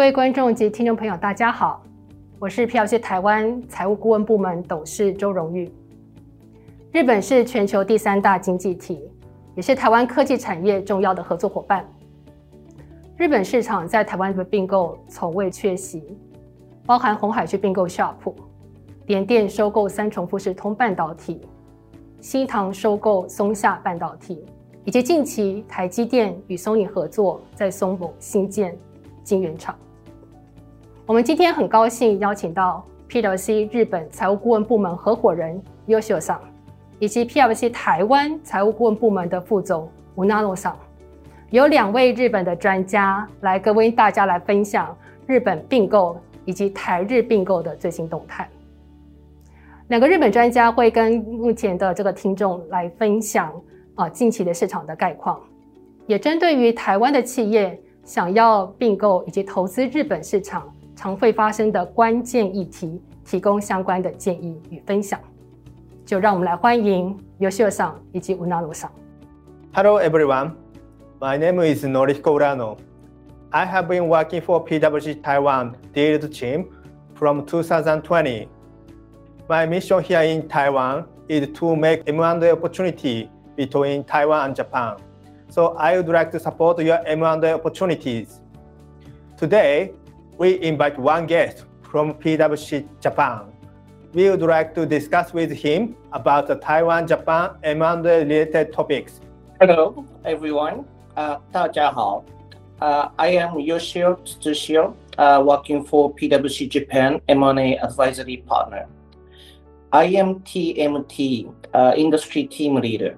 各位观众及听众朋友，大家好，我是 PLC 台湾财务顾问部门董事周荣玉。日本是全球第三大经济体，也是台湾科技产业重要的合作伙伴。日本市场在台湾的并购从未缺席，包含红海去并购 Sharp，联电收购三重富士通半导体，新唐收购松下半导体。以及近期台积电与松影合作，在松某新建晶圆厂。我们今天很高兴邀请到 PLC 日本财务顾问部门合伙人优秀上，以及 PLC 台湾财务顾问部门的副总吴纳洛上，有两位日本的专家来跟为大家来分享日本并购以及台日并购的最新动态。两个日本专家会跟目前的这个听众来分享。啊，近期的市场的概况，也针对于台湾的企业想要并购以及投资日本市场常会发生的关键议题，提供相关的建议与分享。就让我们来欢迎优秀上以及吴纳鲁上。Hello everyone, my name is Noriko Urano. I have been working for PwC Taiwan deals team from 2020. My mission here in Taiwan is to make M&A opportunity between Taiwan and Japan. So I would like to support your M&A opportunities. Today, we invite one guest from PwC Japan. We would like to discuss with him about the Taiwan-Japan M&A related topics. Hello, everyone. Uh, 大家好. Uh, I am Yoshio Tsushio, uh, working for PwC Japan M&A Advisory Partner. I am TMT, uh, Industry Team Leader.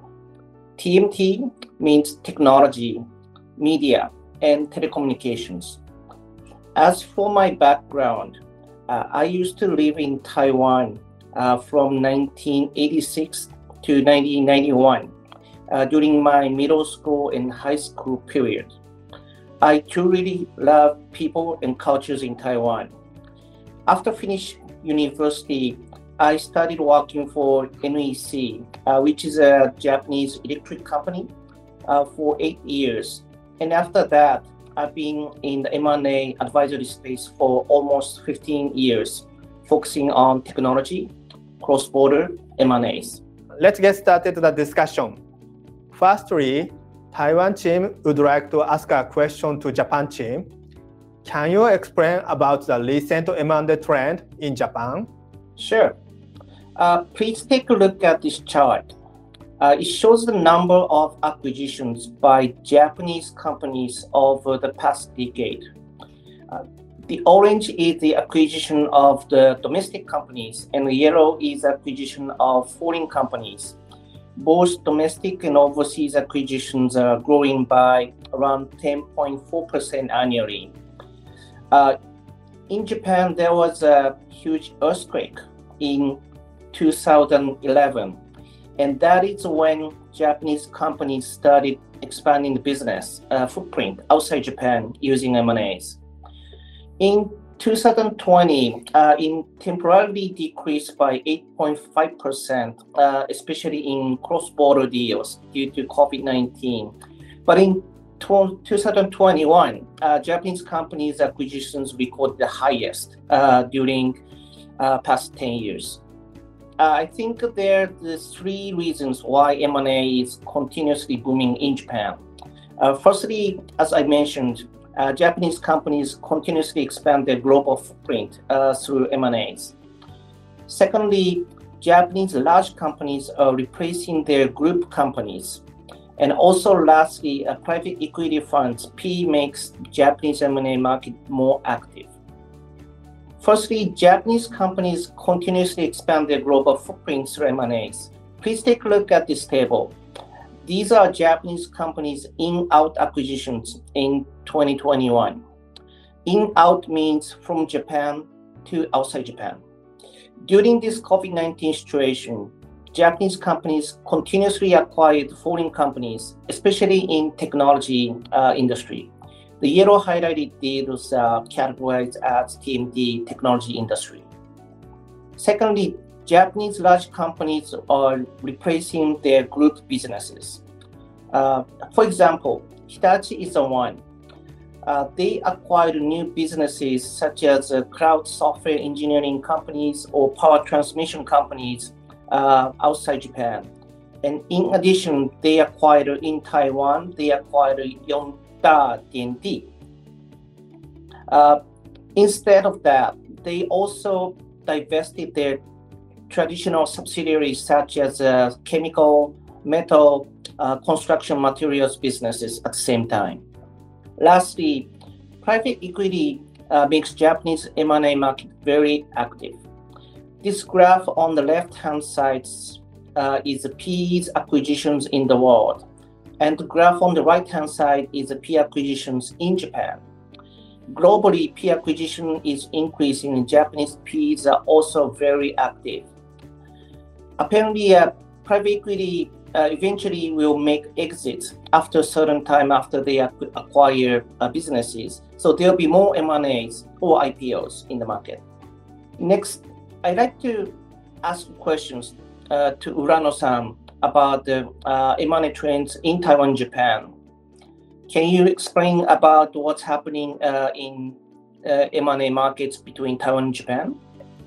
TMT means technology, media, and telecommunications. As for my background, uh, I used to live in Taiwan uh, from 1986 to 1991 uh, during my middle school and high school period. I truly love people and cultures in Taiwan. After finishing university, I started working for NEC, uh, which is a Japanese electric company, uh, for eight years. And after that, I've been in the M&A advisory space for almost 15 years, focusing on technology, cross-border M&As. Let's get started with the discussion. Firstly, Taiwan team would like to ask a question to Japan team. Can you explain about the recent M&A trend in Japan? Sure. Uh, please take a look at this chart. Uh, it shows the number of acquisitions by Japanese companies over the past decade. Uh, the orange is the acquisition of the domestic companies, and the yellow is the acquisition of foreign companies. Both domestic and overseas acquisitions are growing by around 10.4% annually. Uh, in Japan, there was a huge earthquake in 2011. And that is when Japanese companies started expanding the business uh, footprint outside Japan using M&As. In 2020, uh, in temporarily decreased by 8.5%, uh, especially in cross-border deals due to COVID-19. But in 2021, uh, Japanese companies' acquisitions recorded the highest uh, during uh, past 10 years. Uh, I think there are the three reasons why M&A is continuously booming in Japan. Uh, firstly, as I mentioned, uh, Japanese companies continuously expand their global footprint uh, through M&As. Secondly, Japanese large companies are replacing their group companies. And also lastly, uh, private equity funds, P makes Japanese M&A market more active. Firstly, Japanese companies continuously expand their global footprints through M&As. Please take a look at this table. These are Japanese companies in-out acquisitions in 2021. In-out means from Japan to outside Japan. During this COVID-19 situation, Japanese companies continuously acquired foreign companies, especially in technology uh, industry. The yellow highlighted deals are categorized as TMT technology industry. Secondly, Japanese large companies are replacing their group businesses. Uh, for example, Hitachi is the one. uh, they acquired new businesses such as uh, cloud software engineering companies or power transmission companies uh, outside Japan. And in addition, they acquired in Taiwan, they acquired Yongda Diandi. Uh, instead of that, they also divested their traditional subsidiaries such as uh, chemical, metal, uh, construction materials businesses at the same time. Lastly, private equity uh, makes Japanese M&A market very active. This graph on the left-hand side uh, is the PE's acquisitions in the world, and the graph on the right-hand side is the PE acquisitions in Japan. Globally, PE acquisition is increasing, and Japanese PEs are also very active. Apparently, uh, private equity uh, eventually will make exits after a certain time after they acquire uh, businesses. So there'll be more M&As or IPOs in the market. Next, I'd like to ask questions uh, to Urano-san about the uh, M&A trends in Taiwan, Japan. Can you explain about what's happening uh, in uh, M&A markets between Taiwan and Japan?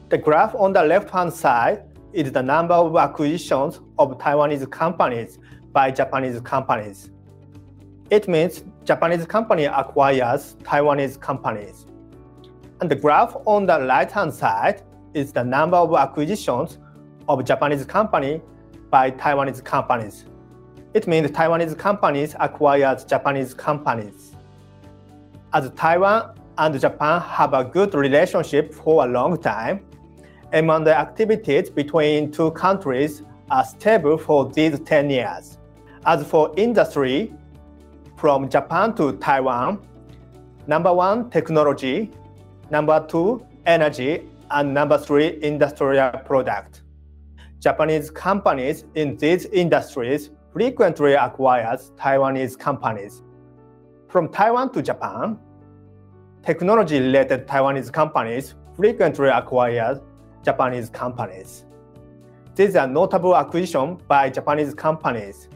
The graph on the left-hand side is the number of acquisitions of Taiwanese companies by Japanese companies. It means Japanese company acquires Taiwanese companies. And the graph on the right-hand side is the number of acquisitions of Japanese company by Taiwanese companies. It means Taiwanese companies acquire Japanese companies. As Taiwan and Japan have a good relationship for a long time, the activities between two countries are stable for these 10 years. As for industry, from Japan to Taiwan, number one, technology, number two, energy, and number three, industrial product. Japanese companies in these industries frequently acquire Taiwanese companies. From Taiwan to Japan, technology-related Taiwanese companies frequently acquire Japanese companies. These are notable acquisitions by Japanese companies.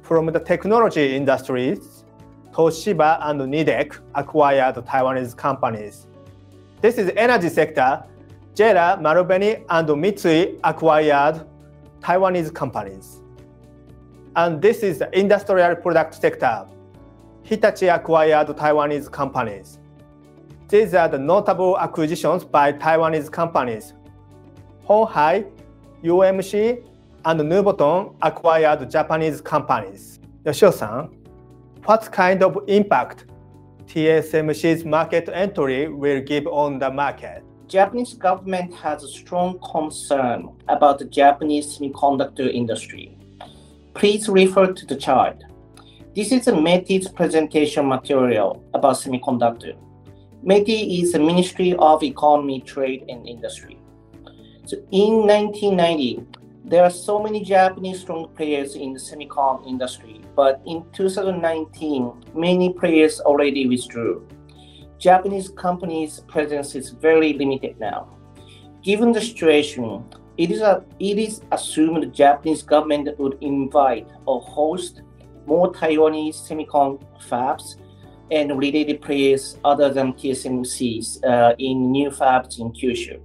From the technology industries, Toshiba and Nidec acquired Taiwanese companies. This is the energy sector. JERA, Marubeni, and Mitsui acquired Taiwanese companies. And this is the industrial product sector. Hitachi acquired Taiwanese companies. These are the notable acquisitions by Taiwanese companies. Honhai, UMC, and Nuvoton acquired Japanese companies. Yoshio-san, what kind of impact TSMC's market entry will give on the market? Japanese government has a strong concern about the Japanese semiconductor industry. Please refer to the chart. This is a METI's presentation material about semiconductor. METI is the Ministry of Economy, Trade and Industry. So in 1990, there are so many Japanese strong players in the semicon industry, but in 2019, many players already withdrew. Japanese companies' presence is very limited now. Given the situation, it is, a, it is assumed the Japanese government would invite or host more Taiwanese semicon fabs and related players other than TSMC's uh, in new fabs in Kyushu.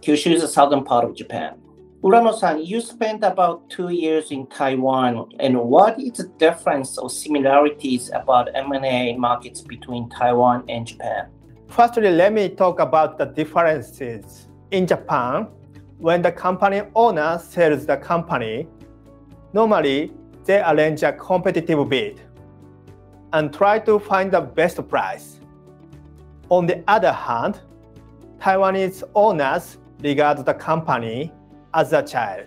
Kyushu is the southern part of Japan. Urano-san, you spent about two years in Taiwan, and what is the difference or similarities about M&A markets between Taiwan and Japan? Firstly, let me talk about the differences. In Japan, when the company owner sells the company, normally they arrange a competitive bid and try to find the best price. On the other hand, Taiwanese owners regard the company as a child,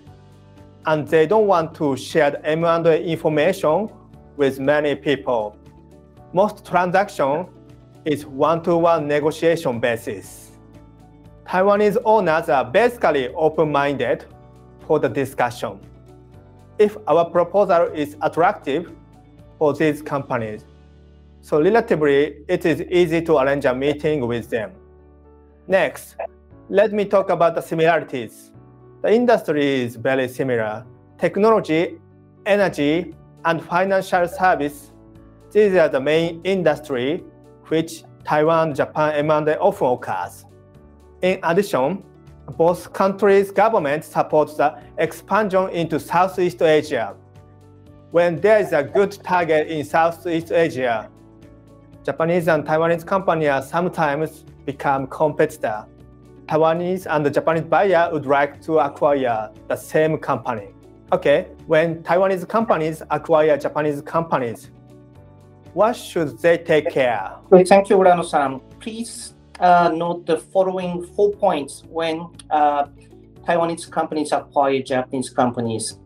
and they don't want to share M&A information with many people. Most transaction is one-to-one negotiation basis. Taiwanese owners are basically open-minded for the discussion. If our proposal is attractive for these companies, so relatively, it is easy to arrange a meeting with them. Next, let me talk about the similarities. The industry is very similar. Technology, energy, and financial service, these are the main industry which Taiwan Japan M&A often occurs. In addition, both countries' governments support the expansion into Southeast Asia. When there is a good target in Southeast Asia, Japanese and Taiwanese companies sometimes become competitors. Taiwanese and the Japanese buyer would like to acquire the same company. Okay, when Taiwanese companies acquire Japanese companies, what should they take care? Thank you, Urano-san. Please uh, note the following four points when uh, Taiwanese companies acquire Japanese companies.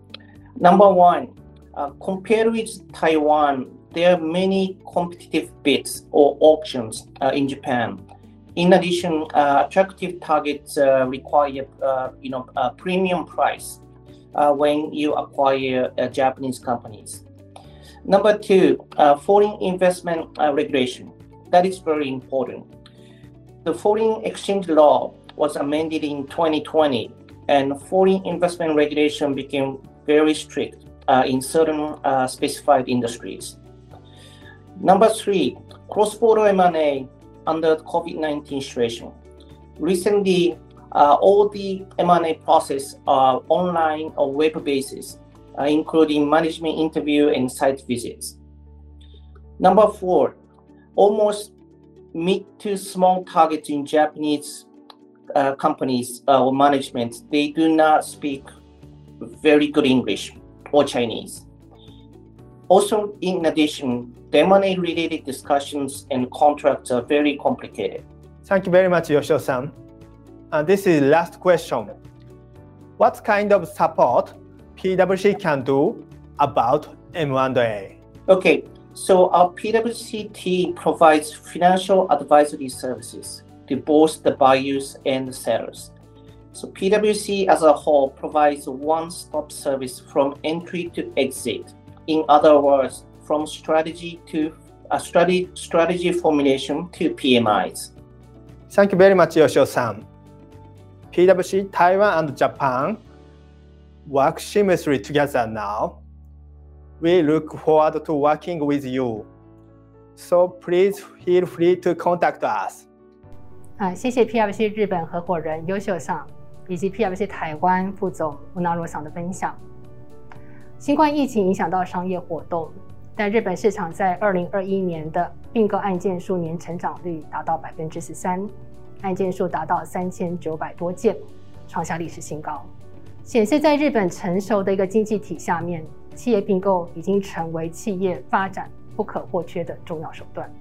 Number one, uh, compared with Taiwan, there are many competitive bids or auctions uh, in Japan. In addition, uh, attractive targets uh, require, you know, a premium price when you acquire Japanese companies. Number two, foreign investment regulation. That is very important the foreign exchange law was amended in 2020, and foreign investment regulation became very strict uh, in certain uh, specified industries. Number three, cross-border M&A under the COVID-19 situation. Recently, uh, all the M&A process are online or web basis, uh, including management interview and site visits. Number four, almost mid to small targets in Japanese uh, companies uh, or management, they do not speak very good English or Chinese. Also, in addition, the M&A related discussions and contracts are very complicated. Thank you very much, Yoshio-san. And this is last question. What kind of support PwC can do about M&A? Okay, so our PwC team provides financial advisory services to both the buyers and the sellers. So PwC as a whole provides a one-stop service from entry to exit. In other words, from strategy to a strategy, strategy formulation to PMIs. Thank you very much, Yoshio-san. PwC Taiwan and Japan work seamlessly together now we look forward to working with you. So please feel free to contact us. 啊，谢谢 PWC 日本合伙人优秀上以及 PWC 台湾副总吴纳罗桑的分享。新冠疫情影响到商业活动， 在日本市场在二零二一年的并购案件数年成长率达到百分之十三，案件数达到三千九百多件，创下历史新高，显示在日本成熟的一个经济体下面。企业并购已经成为企业发展不可或缺的重要手段。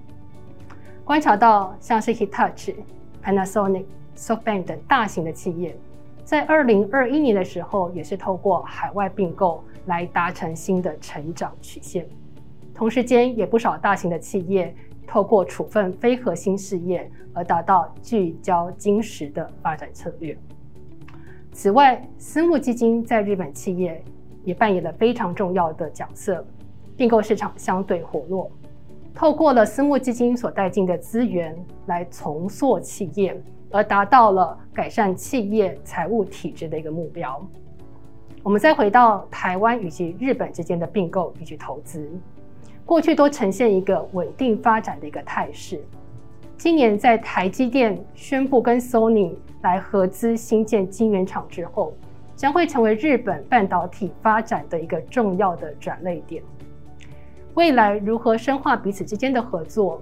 观察到像是 Hitachi、Panasonic、SoftBank 等大型的企业，在二零二一年的时候，也是透过海外并购来达成新的成长曲线。同时间，也不少大型的企业透过处分非核心事业而达到聚焦金石的发展策略。此外，私募基金在日本企业。也扮演了非常重要的角色，并购市场相对活络，透过了私募基金所带进的资源来重塑企业，而达到了改善企业财务体制的一个目标。我们再回到台湾以及日本之间的并购以及投资，过去都呈现一个稳定发展的一个态势。今年在台积电宣布跟 Sony 来合资新建晶圆厂之后。将会成为日本半导体发展的一个重要的转类点。未来如何深化彼此之间的合作，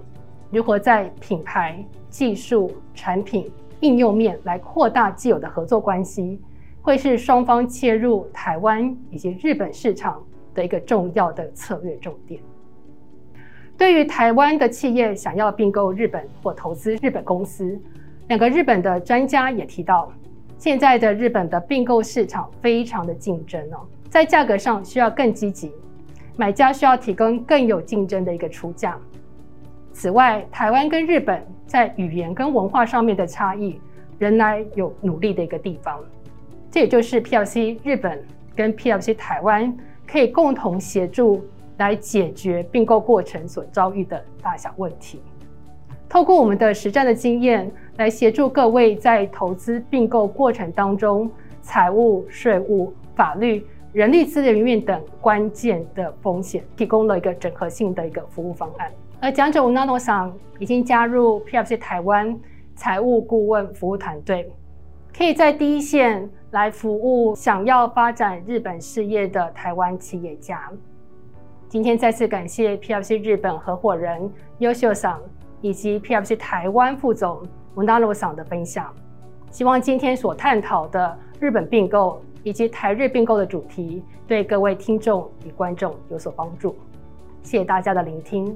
如何在品牌、技术、产品、应用面来扩大既有的合作关系，会是双方切入台湾以及日本市场的一个重要的策略重点。对于台湾的企业想要并购日本或投资日本公司，两个日本的专家也提到。现在的日本的并购市场非常的竞争哦，在价格上需要更积极，买家需要提供更有竞争的一个出价。此外，台湾跟日本在语言跟文化上面的差异，仍然有努力的一个地方。这也就是 PLC 日本跟 PLC 台湾可以共同协助来解决并购过程所遭遇的大小问题。透过我们的实战的经验，来协助各位在投资并购过程当中，财务、税务、法律、人力资源面等关键的风险，提供了一个整合性的一个服务方案。而讲者吴纳诺桑已经加入 PFC 台湾财务顾问服务团队，可以在第一线来服务想要发展日本事业的台湾企业家。今天再次感谢 PFC 日本合伙人优秀赏以及 PFC 台湾副总吴纳诺桑的分享。希望今天所探讨的日本并购以及台日并购的主题，对各位听众与观众有所帮助。谢谢大家的聆听。